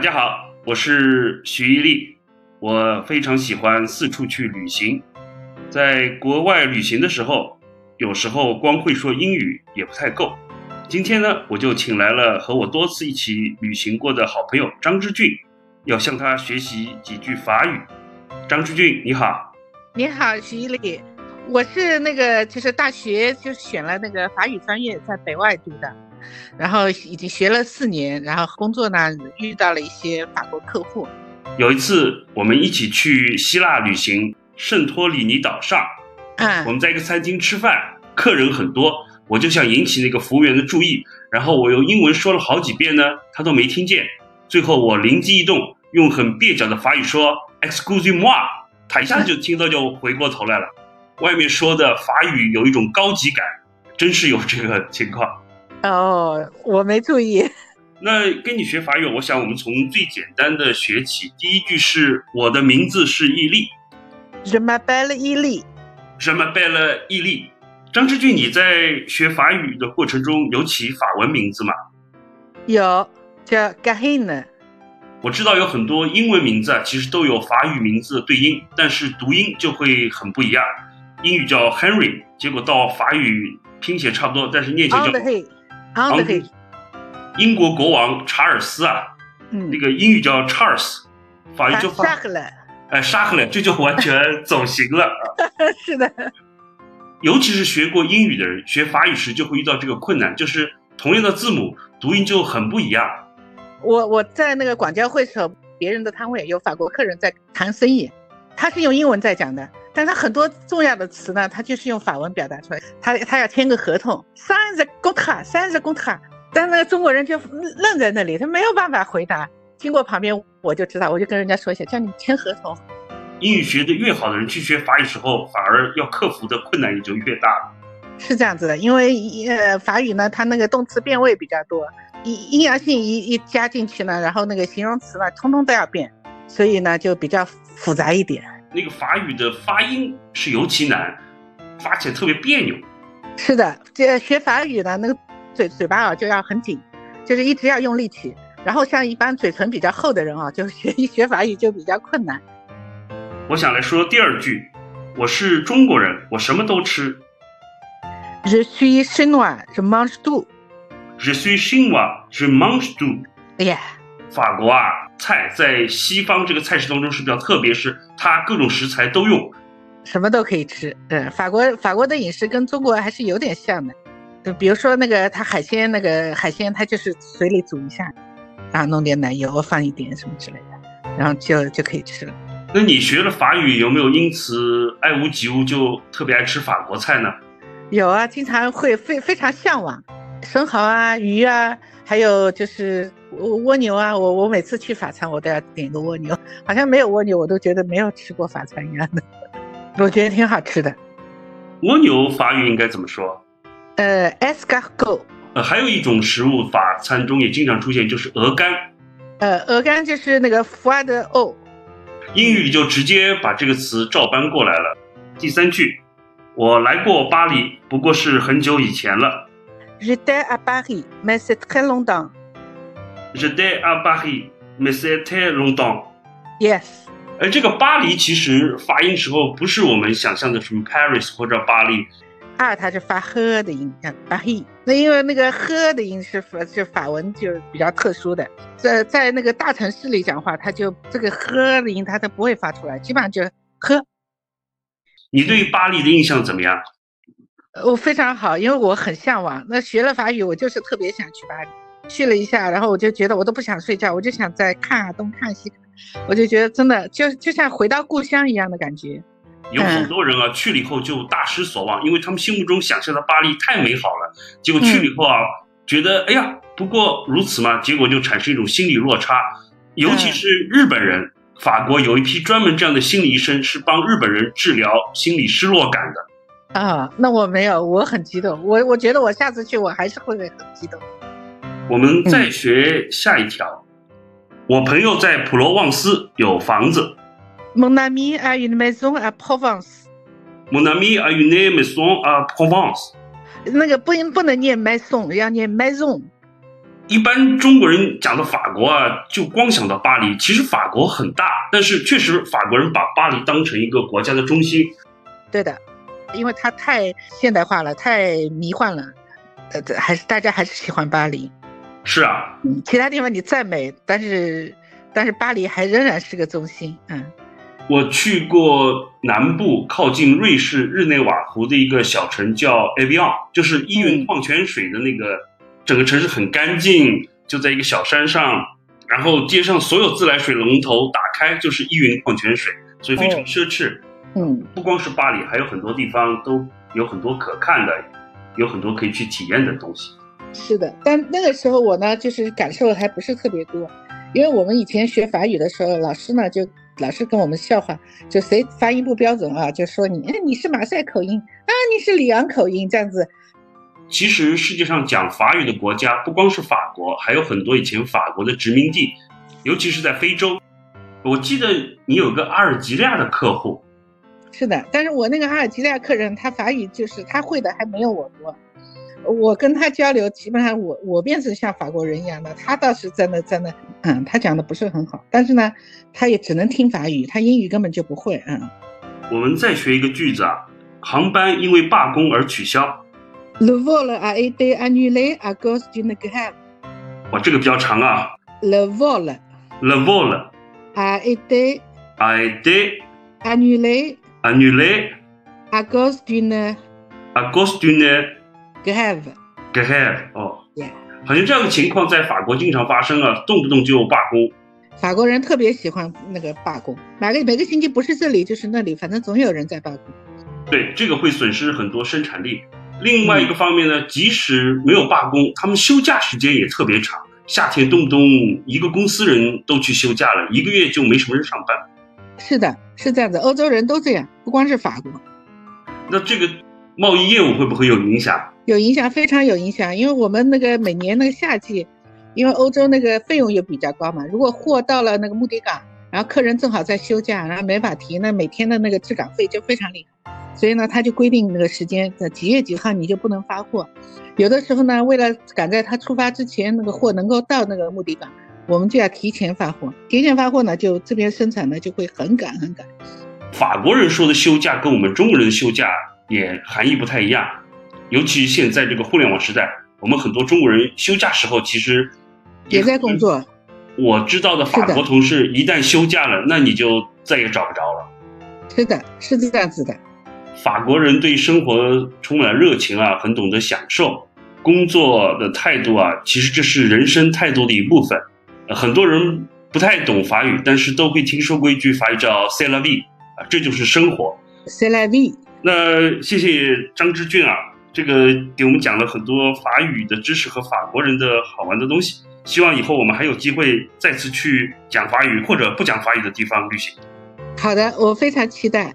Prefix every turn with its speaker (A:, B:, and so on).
A: 大家好，我是徐一力。我非常喜欢四处去旅行，在国外旅行的时候，有时候光会说英语也不太够。今天呢，我就请来了和我多次一起旅行过的好朋友张之俊，要向他学习几句法语。张之俊，你好。
B: 你好，徐一力。我是那个，就是大学就选了那个法语专业，在北外读的，然后已经学了四年，然后工作呢遇到了一些法国客户。
A: 有一次我们一起去希腊旅行，圣托里尼岛上，
B: 嗯，
A: 我们在一个餐厅吃饭，客人很多，我就想引起那个服务员的注意，然后我用英文说了好几遍呢，他都没听见，最后我灵机一动，用很蹩脚的法语说 “excuse me”，他一下子就听到，就回过头来了。外面说的法语有一种高级感，真是有这个情况。
B: 哦，我没注意。
A: 那跟你学法语，我想我们从最简单的学起。第一句是我的名字是伊利
B: ，Je m'appelle 伊利
A: ，Je m'appelle 伊利。张志俊，你在学法语的过程中有起法文名字吗？
B: 有，叫 g a h i n
A: 我知道有很多英文名字啊，其实都有法语名字的对应，但是读音就会很不一样。英语叫 Henry，结果到法语拼写差不多，但是念起来
B: 叫 Henry。
A: 英国国王查尔斯啊，那个英语叫 Charles，法语就
B: 杀了，
A: 哎，杀了，这就完全 走形了。
B: 是的，
A: 尤其是学过英语的人，学法语时就会遇到这个困难，就是同样的字母读音就很不一样。
B: 我我在那个广交会时候，别人的摊位有法国客人在谈生意，他是用英文在讲的。但他很多重要的词呢，他就是用法文表达出来。他他要签个合同，三十公卡，三十公卡。但那个中国人就愣在那里，他没有办法回答。经过旁边，我就知道，我就跟人家说一下，叫你签合同。
A: 英语学的越好的人去学法语时候，反而要克服的困难也就越大了。
B: 是这样子的，因为呃法语呢，它那个动词变位比较多，阴阴阳性一一加进去呢，然后那个形容词呢，通通都要变，所以呢就比较复杂一点。
A: 那个法语的发音是尤其难，发起来特别别扭。
B: 是的，这学法语呢，那个嘴嘴巴啊就要很紧，就是一直要用力气。然后像一般嘴唇比较厚的人啊，就学 一学法语就比较困难。
A: 我想来说第二句，我是中国人，我什么都吃。
B: Je suis chinois, je mange tout.
A: Je suis chinois, je mange tout.
B: 哎呀。
A: 法国啊，菜在西方这个菜式当中是比较特别，是它各种食材都用，
B: 什么都可以吃。嗯，法国法国的饮食跟中国还是有点像的，就比如说那个它海鲜，那个海鲜它就是水里煮一下，然后弄点奶油，放一点什么之类的，然后就就可以吃了。
A: 那你学了法语，有没有因此爱屋及乌，就特别爱吃法国菜呢？
B: 有啊，经常会非非常向往，生蚝啊，鱼啊，还有就是。蜗蜗牛啊，我我每次去法餐，我都要点个蜗牛，好像没有蜗牛，我都觉得没有吃过法餐一样的。我觉得挺好吃的。
A: 蜗牛法语应该怎么说？
B: 呃，escargot。
A: 呃，还有一种食物法餐中也经常出现，就是鹅肝。
B: 呃，鹅肝就是那个 foie de o。
A: 英语就直接把这个词照搬过来了。第三句，我来过巴黎，不过是很久以前了。
B: J'étais à Paris, mais c'est très longtemps.
A: J'étais à Paris, mais c'était longtemps.
B: Yes.
A: 而这个巴黎其实发音时候不是我们想象的什么 Paris 或者巴黎，
B: 二它是发呵的音，叫巴黎。那因为那个呵的音是法是法文就比较特殊的，在在那个大城市里讲话，它就这个呵的音它都不会发出来，基本上就呵。
A: 你对巴黎的印象怎么样？
B: 我非常好，因为我很向往。那学了法语，我就是特别想去巴黎。去了一下，然后我就觉得我都不想睡觉，我就想再看啊东看西看，我就觉得真的就就像回到故乡一样的感觉。
A: 有很多人啊去了以后就大失所望，因为他们心目中想象的巴黎太美好了，结果去了以后啊，觉得哎呀不过如此嘛，结果就产生一种心理落差。尤其是日本人，法国有一批专门这样的心理医生，是帮日本人治疗心理失落感的。
B: 啊，那我没有，我很激动，我我觉得我下次去我还是会很激动。
A: 我们再学下一条。我朋友在普罗旺斯有房子。
B: Mon ami a une maison à Provence.
A: Mon ami a une maison à Provence.
B: 那个不不能念 maison，要念 maison。
A: 一般中国人讲到法国啊，就光想到巴黎。其实法国很大，但是确实法国人把巴黎当成一个国家的中心。
B: 对的，因为它太现代化了，太迷幻了。呃，还是大家还是喜欢巴黎。
A: 是啊，
B: 嗯，其他地方你再美，但是但是巴黎还仍然是个中心。嗯，
A: 我去过南部靠近瑞士日内瓦湖的一个小城，叫 Avion，就是依云矿泉水的那个。整个城市很干净，就在一个小山上，然后街上所有自来水龙头打开就是依云矿泉水，所以非常奢侈。
B: 嗯，
A: 不光是巴黎，还有很多地方都有很多可看的，有很多可以去体验的东西。
B: 是的，但那个时候我呢，就是感受还不是特别多，因为我们以前学法语的时候，老师呢就老是跟我们笑话，就谁发音不标准啊，就说你，哎，你是马赛口音啊，你是里昂口音这样子。
A: 其实世界上讲法语的国家不光是法国，还有很多以前法国的殖民地，尤其是在非洲。我记得你有个阿尔及利亚的客户，
B: 是的，但是我那个阿尔及利亚客人，他法语就是他会的还没有我多。我跟他交流，基本上我我变成像法国人一样的，他倒是真的真的，嗯，他讲的不是很好，但是呢，他也只能听法语，他英语根本就不会，嗯。
A: 我们再学一个句子啊，航班因为罢工而取消。
B: Le vol a été annulé à cause d'une grève。
A: 哇，这个比较长啊。
B: Le vol。
A: Le vol
B: a été
A: a été
B: annulé
A: annulé
B: à cause d'une
A: à cause d'une
B: grève。
A: grève 哦，好像这样的情况在法国经常发生啊，动不动就罢工。
B: 法国人特别喜欢那个罢工，每个每个星期不是这里就是那里，反正总有人在罢工。
A: 对，这个会损失很多生产力。另外一个方面呢，即使没有罢工，他们休假时间也特别长。夏天动不动一个公司人都去休假了，一个月就没什么人上班。
B: 是的，是这样子，欧洲人都这样，不光是法国。
A: 那这个贸易业务会不会有影响？
B: 有影响，非常有影响。因为我们那个每年那个夏季，因为欧洲那个费用又比较高嘛，如果货到了那个目的港，然后客人正好在休假，然后没法提，那每天的那个滞港费就非常厉害。所以呢，他就规定那个时间在几月几号你就不能发货。有的时候呢，为了赶在他出发之前那个货能够到那个目的港，我们就要提前发货。提前发货呢，就这边生产呢就会很赶很赶。
A: 法国人说的休假跟我们中国人的休假也含义不太一样，尤其现在这个互联网时代，我们很多中国人休假时候其实
B: 也在工作。
A: 我知道的法国同事一旦休假了，那你就再也找不着了。
B: 是的，是这样子的。
A: 法国人对生活充满了热情啊，很懂得享受工作的态度啊，其实这是人生态度的一部分。很多人不太懂法语，但是都会听说过一句法语叫 “c'est la vie” 啊，这就是生活。
B: c'est la vie。
A: 那谢谢张志俊啊，这个给我们讲了很多法语的知识和法国人的好玩的东西。希望以后我们还有机会再次去讲法语或者不讲法语的地方旅行。
B: 好的，我非常期待。